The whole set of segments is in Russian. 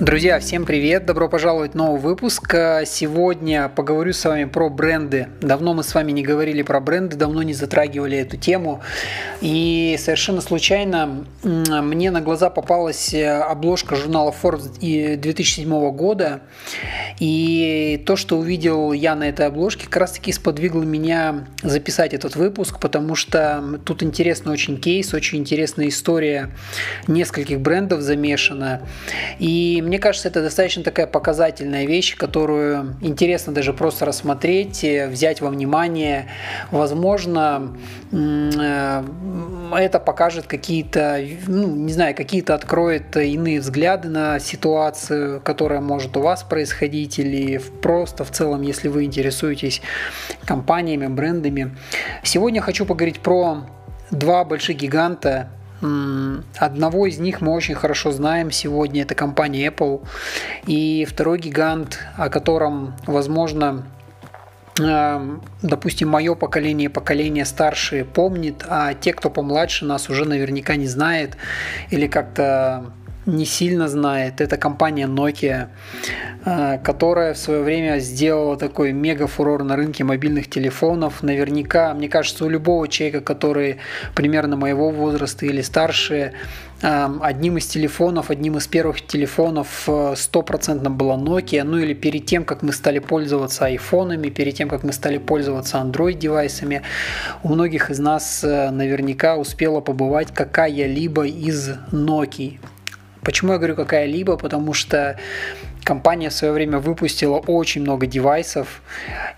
Друзья, всем привет! Добро пожаловать в новый выпуск. Сегодня поговорю с вами про бренды. Давно мы с вами не говорили про бренды, давно не затрагивали эту тему. И совершенно случайно мне на глаза попалась обложка журнала Forbes 2007 года. И то, что увидел я на этой обложке, как раз таки сподвигло меня записать этот выпуск, потому что тут интересный очень кейс, очень интересная история нескольких брендов замешана. И мне кажется, это достаточно такая показательная вещь, которую интересно даже просто рассмотреть, э, взять во внимание. Возможно, э, это покажет какие-то, ну, не знаю, какие-то откроет иные взгляды на ситуацию, которая может у вас происходить, или просто в целом, если вы интересуетесь компаниями, брендами. Сегодня хочу поговорить про два больших гиганта Одного из них мы очень хорошо знаем сегодня, это компания Apple. И второй гигант, о котором, возможно, эм, допустим, мое поколение, поколение старшее помнит, а те, кто помладше нас уже наверняка не знает или как-то не сильно знает, это компания Nokia, э, которая в свое время сделала такой мега фурор на рынке мобильных телефонов. Наверняка, мне кажется, у любого человека, который примерно моего возраста или старше, э, одним из телефонов, одним из первых телефонов э, стопроцентно была Nokia. Ну или перед тем, как мы стали пользоваться айфонами, перед тем, как мы стали пользоваться Android-девайсами, у многих из нас наверняка успела побывать какая-либо из Nokia. Почему я говорю какая-либо? Потому что компания в свое время выпустила очень много девайсов,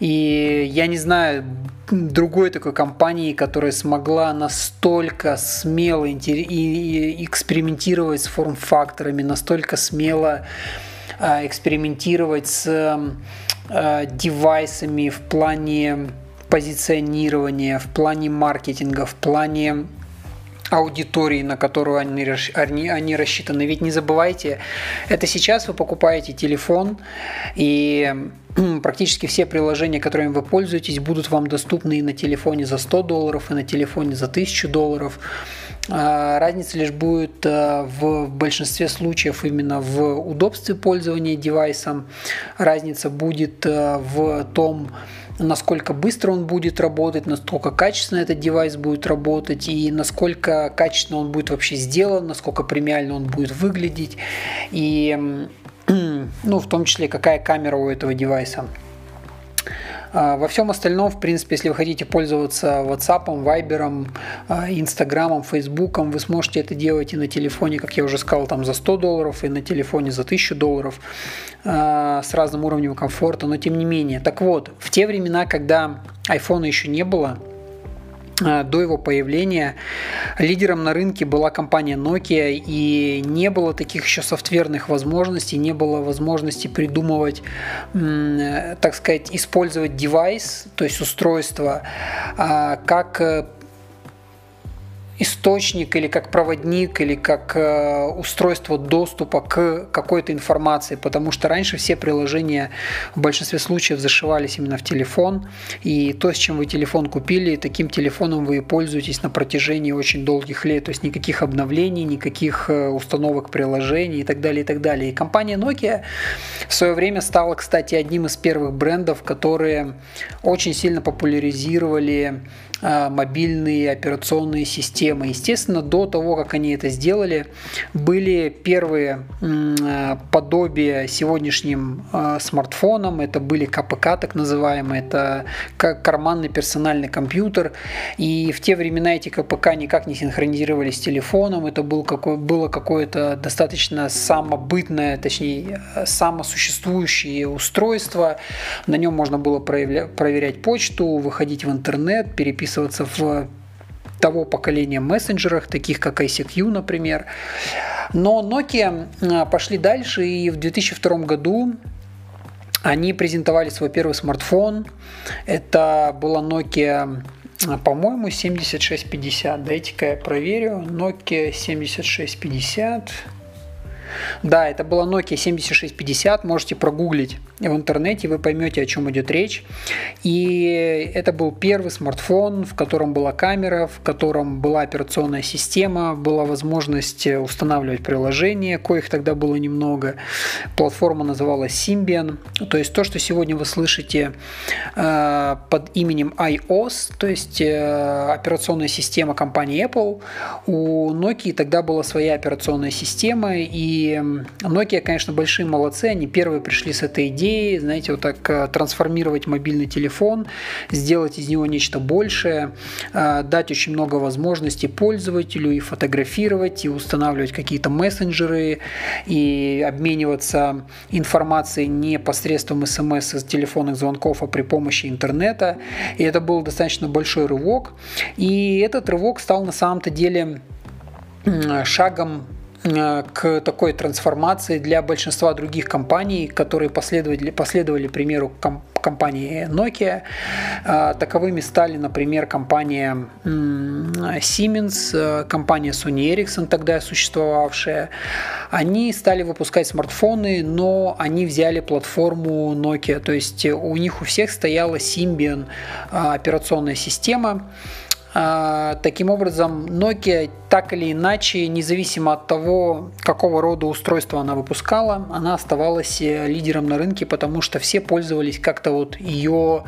и я не знаю другой такой компании, которая смогла настолько смело экспериментировать с форм-факторами, настолько смело а, экспериментировать с а, девайсами в плане позиционирования, в плане маркетинга, в плане аудитории, на которую они, они, они рассчитаны. Ведь не забывайте, это сейчас вы покупаете телефон, и практически все приложения, которыми вы пользуетесь, будут вам доступны и на телефоне за 100 долларов, и на телефоне за 1000 долларов. А, разница лишь будет э, в большинстве случаев именно в удобстве пользования девайсом. Разница будет э, в том, насколько быстро он будет работать, насколько качественно этот девайс будет работать и насколько качественно он будет вообще сделан, насколько премиально он будет выглядеть и ну, в том числе какая камера у этого девайса. А, во всем остальном, в принципе, если вы хотите пользоваться WhatsApp, Viber, Instagram, Facebook, вы сможете это делать и на телефоне, как я уже сказал, там за 100 долларов, и на телефоне за 1000 долларов а, с разным уровнем комфорта, но тем не менее. Так вот, в те времена, когда iPhone еще не было, а, до его появления лидером на рынке была компания Nokia, и не было таких еще софтверных возможностей, не было возможности придумывать, так сказать, использовать девайс, то есть устройство, а, как э, источник или как проводник или как э, устройство доступа к какой-то информации, потому что раньше все приложения в большинстве случаев зашивались именно в телефон, и то, с чем вы телефон купили, таким телефоном вы пользуетесь на протяжении очень долгих лет, то есть никаких обновлений, никаких э, установок приложений и так далее, и так далее. И компания Nokia в свое время стала, кстати, одним из первых брендов, которые очень сильно популяризировали мобильные операционные системы. Естественно, до того, как они это сделали, были первые а, подобия сегодняшним а, смартфонам. Это были КПК, так называемые, это карманный персональный компьютер. И в те времена эти КПК никак не синхронизировались с телефоном. Это был какой, было какое-то достаточно самобытное, точнее, самосуществующее устройство. На нем можно было проверять почту, выходить в интернет, переписывать переписываться в того поколения мессенджерах, таких как ICQ, например. Но Nokia а, пошли дальше, и в 2002 году они презентовали свой первый смартфон. Это была Nokia а, по-моему, 7650. Дайте-ка я проверю. Nokia 7650. Да, это была Nokia 7650, можете прогуглить в интернете, вы поймете, о чем идет речь. И это был первый смартфон, в котором была камера, в котором была операционная система, была возможность устанавливать приложения, коих тогда было немного. Платформа называлась Symbian. То есть то, что сегодня вы слышите э, под именем iOS, то есть э, операционная система компании Apple, у Nokia тогда была своя операционная система, и Nokia, конечно, большие молодцы, они первые пришли с этой идеей, знаете, вот так э, трансформировать мобильный телефон, сделать из него нечто большее, э, дать очень много возможностей пользователю и фотографировать, и устанавливать какие-то мессенджеры, и обмениваться информацией не посредством смс из телефонных звонков, а при помощи интернета. И это был достаточно большой рывок. И этот рывок стал на самом-то деле шагом к такой трансформации для большинства других компаний, которые последовали, последовали примеру компании Nokia. Э, таковыми стали, например, компания Siemens, э, компания Sony Ericsson, тогда существовавшая. Они стали выпускать смартфоны, но они взяли платформу Nokia, то есть у них у всех стояла Symbian операционная система, таким образом, Nokia так или иначе, независимо от того, какого рода устройство она выпускала, она оставалась э, лидером на рынке, потому что все пользовались как-то вот ее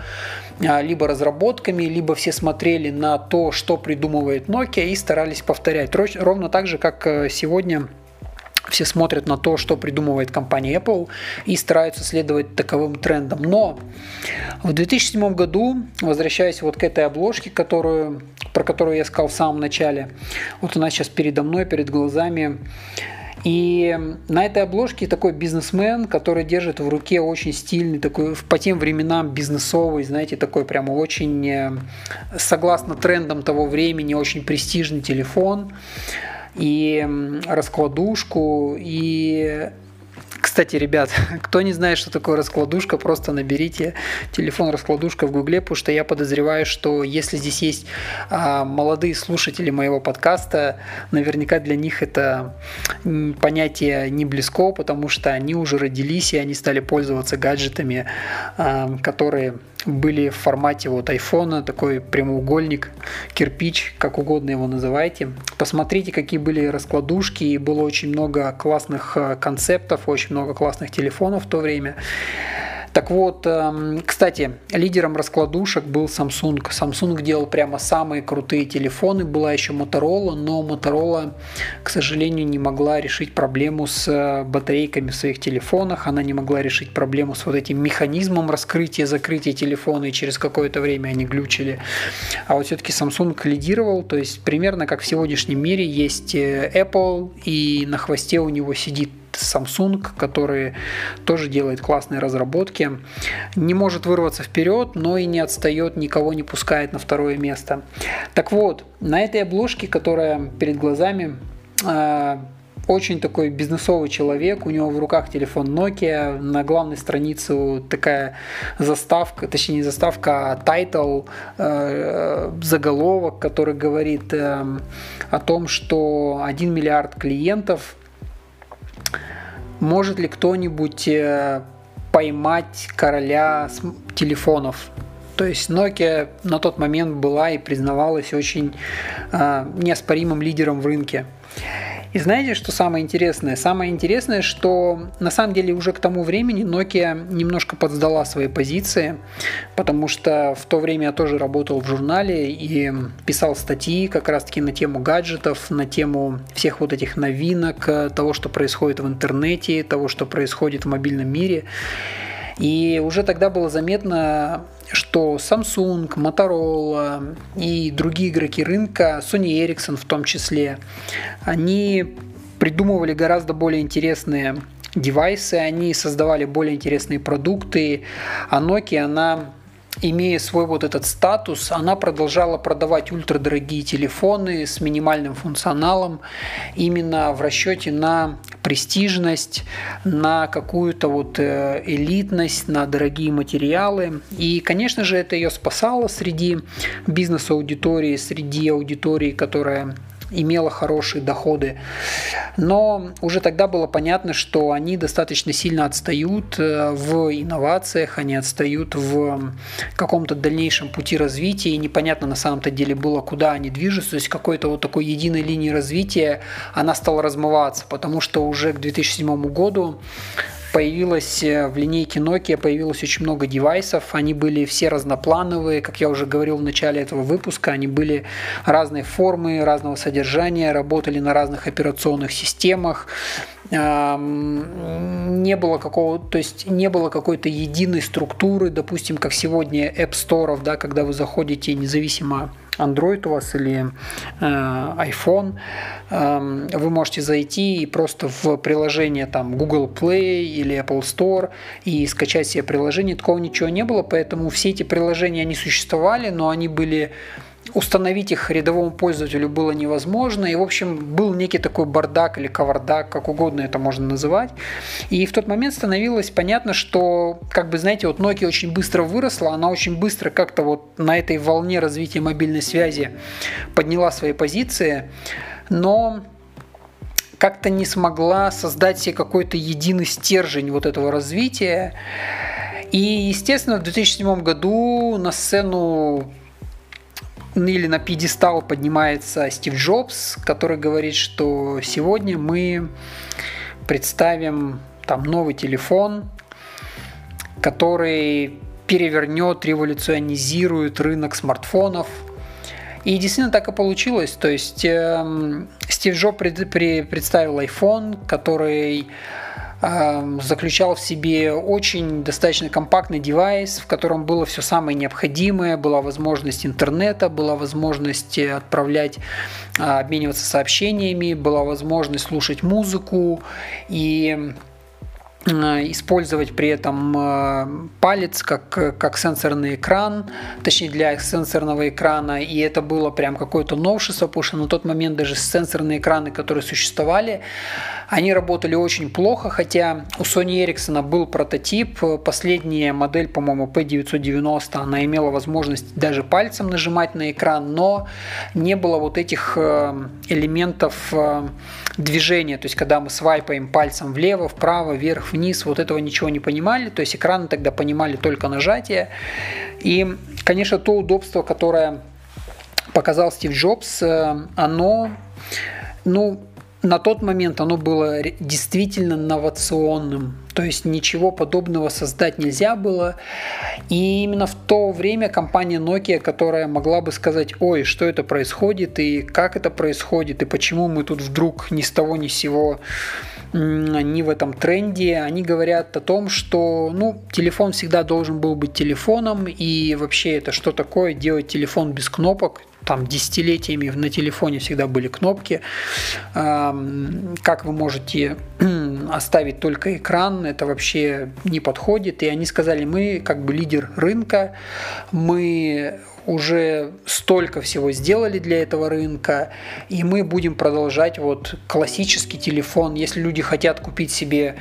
а, либо разработками, либо все смотрели на то, что придумывает Nokia и старались повторять. Ровно так же, как э, сегодня все смотрят на то, что придумывает компания Apple и стараются следовать таковым трендам. Но в 2007 году, возвращаясь вот к этой обложке, которую, про которую я сказал в самом начале, вот она сейчас передо мной, перед глазами, и на этой обложке такой бизнесмен, который держит в руке очень стильный, такой по тем временам бизнесовый, знаете, такой прямо очень, э, согласно трендам того времени, очень престижный телефон и раскладушку, и кстати, ребят, кто не знает, что такое раскладушка, просто наберите телефон раскладушка в гугле, потому что я подозреваю, что если здесь есть а, молодые слушатели моего подкаста, наверняка для них это понятие не близко, потому что они уже родились и они стали пользоваться гаджетами, а, которые были в формате вот айфона, такой прямоугольник, кирпич, как угодно его называйте. Посмотрите, какие были раскладушки, и было очень много классных э, концептов, очень много классных телефонов в то время. Так вот, эм, кстати, лидером раскладушек был Samsung. Samsung делал прямо самые крутые телефоны. Была еще Motorola, но Motorola, к сожалению, не могла решить проблему с э, батарейками в своих телефонах. Она не могла решить проблему с вот этим механизмом раскрытия, закрытия телефона, и через какое-то время они глючили. А вот все-таки Samsung лидировал, то есть примерно как в сегодняшнем мире есть э, Apple, и на хвосте у него сидит Samsung, который тоже делает классные разработки. Не может вырваться вперед, но и не отстает, никого не пускает на второе место. Так вот, на этой обложке, которая перед глазами, а, очень такой бизнесовый человек, у него в руках телефон Nokia, на главной странице такая заставка, точнее не заставка, а title, э, заголовок, который говорит э, о том, что 1 миллиард клиентов может ли кто-нибудь э, поймать короля телефонов? То есть Nokia на тот момент была и признавалась очень э, неоспоримым лидером в рынке. И знаете, что самое интересное? Самое интересное, что на самом деле уже к тому времени Nokia немножко подсдала свои позиции, потому что в то время я тоже работал в журнале и писал статьи как раз-таки на тему гаджетов, на тему всех вот этих новинок, того, что происходит в интернете, того, что происходит в мобильном мире. И уже тогда было заметно, что Samsung, Motorola и другие игроки рынка, Sony Ericsson в том числе, они придумывали гораздо более интересные девайсы, они создавали более интересные продукты, а Nokia, она имея свой вот этот статус, она продолжала продавать ультрадорогие телефоны с минимальным функционалом именно в расчете на престижность, на какую-то вот э, элитность, на дорогие материалы. И, конечно же, это ее спасало среди бизнес-аудитории, среди аудитории, которая имела хорошие доходы. Но уже тогда было понятно, что они достаточно сильно отстают э, в инновациях, они отстают в каком-то дальнейшем пути развития, и непонятно на самом-то деле было, куда они движутся, то есть какой-то вот такой единой линии развития она стала размываться, потому что уже к 2007 году появилось э, в линейке Nokia появилось очень много девайсов. Они были все разноплановые, как я уже говорил в начале этого выпуска. Они были разной формы, разного содержания, работали на разных операционных системах. Не было какого, то есть не было какой-то единой структуры, допустим, как сегодня App Store, да, когда вы заходите независимо Android у вас или э, iPhone, э, вы можете зайти и просто в приложение там Google Play или Apple Store и скачать себе приложение. Такого ничего не было, поэтому все эти приложения, они существовали, но они были установить их рядовому пользователю было невозможно. И, в общем, был некий такой бардак или кавардак, как угодно это можно называть. И в тот момент становилось понятно, что, как бы, знаете, вот Nokia очень быстро выросла, она очень быстро как-то вот на этой волне развития мобильной связи подняла свои позиции, но как-то не смогла создать себе какой-то единый стержень вот этого развития. И, естественно, в 2007 году на сцену или на пьедестал поднимается Стив Джобс, который говорит, что сегодня мы представим там новый телефон, который перевернет, революционизирует рынок смартфонов. И действительно так и получилось. То есть э, Стив Джобс пред, при, представил iPhone, который заключал в себе очень достаточно компактный девайс, в котором было все самое необходимое, была возможность интернета, была возможность отправлять, а, обмениваться сообщениями, была возможность слушать музыку и Э, использовать при этом э, палец как, как сенсорный экран, точнее для сенсорного экрана, и это было прям какое-то новшество, потому что на тот момент даже сенсорные экраны, которые существовали, они работали очень плохо, хотя у Sony Ericsson был прототип, последняя модель, по-моему, P990, она имела возможность даже пальцем нажимать на экран, но не было вот этих э, элементов движения, то есть когда мы свайпаем пальцем влево, вправо, вверх, вниз, вот этого ничего не понимали, то есть экраны тогда понимали только нажатие. И, конечно, то удобство, которое показал Стив Джобс, э, оно, ну, на тот момент оно было действительно новационным, то есть ничего подобного создать нельзя было. И именно в то время компания Nokia, которая могла бы сказать, ой, что это происходит, и как это происходит, и почему мы тут вдруг ни с того ни с сего не в этом тренде, они говорят о том, что ну, телефон всегда должен был быть телефоном, и вообще это что такое делать телефон без кнопок, там десятилетиями на телефоне всегда были кнопки. Как вы можете оставить только экран, это вообще не подходит. И они сказали, мы как бы лидер рынка, мы уже столько всего сделали для этого рынка, и мы будем продолжать вот классический телефон. Если люди хотят купить себе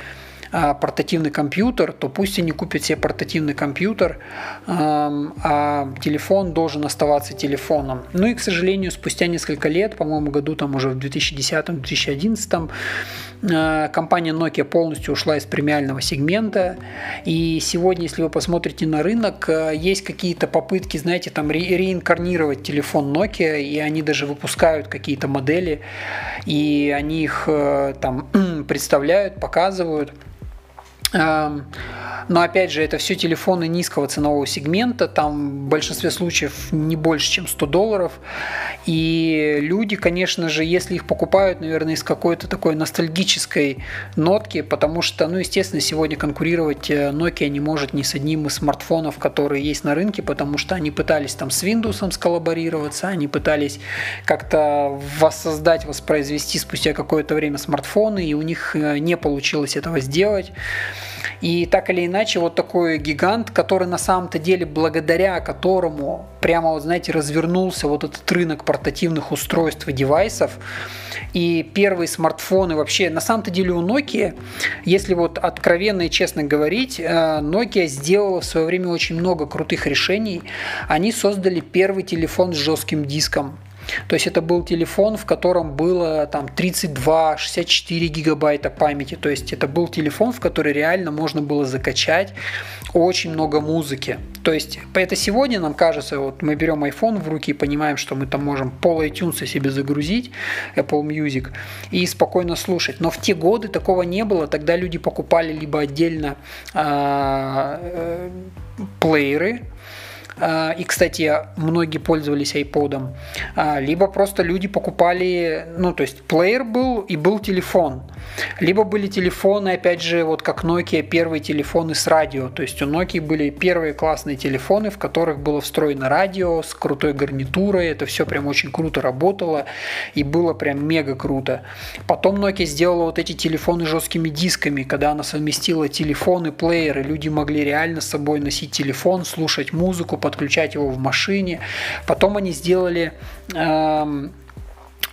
портативный компьютер, то пусть они купят себе портативный компьютер, а телефон должен оставаться телефоном. Ну и, к сожалению, спустя несколько лет, по-моему, году там уже в 2010-2011, а, компания Nokia полностью ушла из премиального сегмента. И сегодня, если вы посмотрите на рынок, а, есть какие-то попытки, знаете, там ре- реинкарнировать телефон Nokia, и они даже выпускают какие-то модели, и они их там представляют, показывают. Но опять же, это все телефоны низкого ценового сегмента, там в большинстве случаев не больше, чем 100 долларов. И люди, конечно же, если их покупают, наверное, из какой-то такой ностальгической нотки, потому что, ну, естественно, сегодня конкурировать э, Nokia не может ни с одним из смартфонов, которые есть на рынке, потому что они пытались там с Windows сколлаборироваться, они пытались как-то воссоздать, воспроизвести спустя какое-то время смартфоны, и у них э, не получилось этого сделать. И так или иначе, вот такой гигант, который на самом-то деле, благодаря которому прямо, вот знаете, развернулся вот этот рынок портативных устройств и девайсов, и первые смартфоны вообще, на самом-то деле у Nokia, если вот откровенно и честно говорить, э, Nokia сделала в свое время очень много крутых решений. Они создали первый телефон с жестким диском. То есть это был телефон, в котором было там 32-64 гигабайта памяти. То есть это был телефон, в который реально можно было закачать очень много музыки. То есть это сегодня нам кажется, вот мы берем iPhone в руки и понимаем, что мы там можем пол iTunes себе загрузить, Apple Music, и спокойно слушать. Но в те годы такого не было. Тогда люди покупали либо отдельно а, э, а, и, кстати, многие пользовались iPod, а, либо просто люди покупали, ну, то есть плеер был и был телефон. Либо были телефоны, опять же, вот как Nokia, первые телефоны с радио. То есть у Nokia были первые классные телефоны, в которых было встроено радио с крутой гарнитурой. Это все прям очень круто работало и было прям мега круто. Потом Nokia сделала вот эти телефоны жесткими дисками, когда она совместила телефон и плеер, и люди могли реально с собой носить телефон, слушать музыку, подключать его в машине. Потом они сделали эм,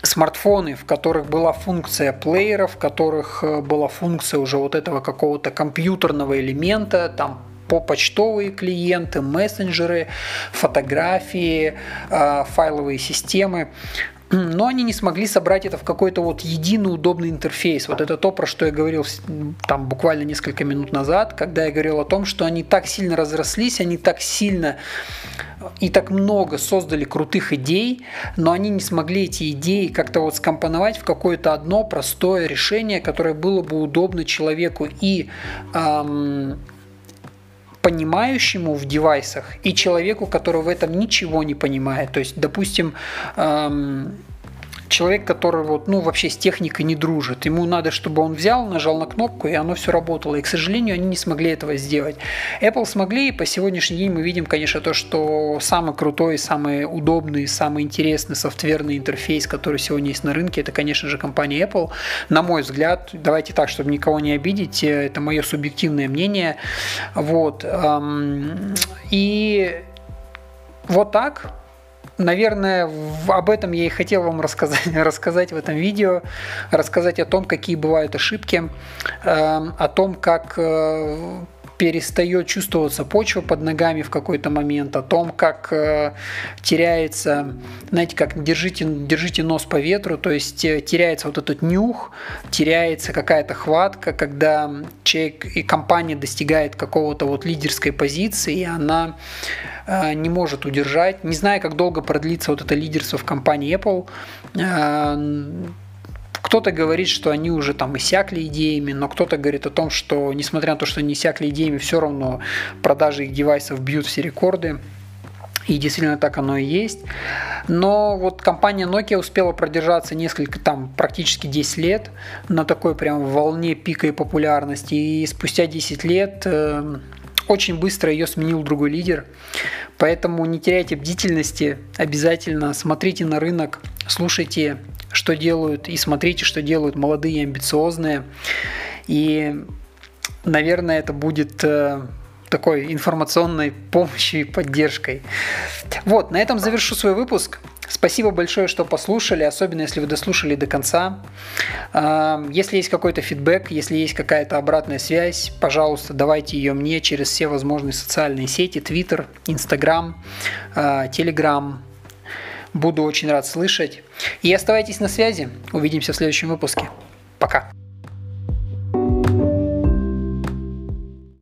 смартфоны, в которых была функция плеера, в которых э, была функция уже вот этого какого-то компьютерного элемента, там по почтовые клиенты, мессенджеры, фотографии, э, файловые системы но они не смогли собрать это в какой-то вот единый удобный интерфейс. Вот это то, про что я говорил там буквально несколько минут назад, когда я говорил о том, что они так сильно разрослись, они так сильно и так много создали крутых идей, но они не смогли эти идеи как-то вот скомпоновать в какое-то одно простое решение, которое было бы удобно человеку и эм, понимающему в девайсах и человеку, который в этом ничего не понимает. То есть, допустим, эм, человек, который вот, ну, вообще с техникой не дружит. Ему надо, чтобы он взял, нажал на кнопку, и оно все работало. И, к сожалению, они не смогли этого сделать. Apple смогли, и по сегодняшний день мы видим, конечно, то, что самый крутой, самый удобный, самый интересный софтверный интерфейс, который сегодня есть на рынке, это, конечно же, компания Apple. На мой взгляд, давайте так, чтобы никого не обидеть, э, это мое субъективное мнение. Вот. И вот так наверное, об этом я и хотел вам рассказать, рассказать в этом видео, рассказать о том, какие бывают ошибки, эм, о том, как э, перестает чувствоваться почва под ногами в какой-то момент, о том, как э, теряется, знаете, как держите, держите нос по ветру, то есть э, теряется вот этот нюх, теряется какая-то хватка, когда человек и компания достигает какого-то вот лидерской позиции, и она э, не может удержать. Не знаю, как долго продлится вот это лидерство в компании Apple. Э, кто-то говорит, что они уже там иссякли идеями, но кто-то говорит о том, что несмотря на то, что они иссякли идеями, все равно продажи их девайсов бьют все рекорды. И действительно так оно и есть. Но вот компания Nokia успела продержаться несколько, там, практически 10 лет на такой прям волне пика и популярности. И спустя 10 лет э, очень быстро ее сменил другой лидер. Поэтому не теряйте бдительности, обязательно смотрите на рынок, слушайте, что делают, и смотрите, что делают молодые, амбициозные. И, наверное, это будет э, такой информационной помощью и поддержкой. Вот, на этом завершу свой выпуск. Спасибо большое, что послушали, особенно если вы дослушали до конца. Если есть какой-то фидбэк, если есть какая-то обратная связь, пожалуйста, давайте ее мне через все возможные социальные сети, Twitter, Instagram, Telegram. Буду очень рад слышать. И оставайтесь на связи. Увидимся в следующем выпуске. Пока.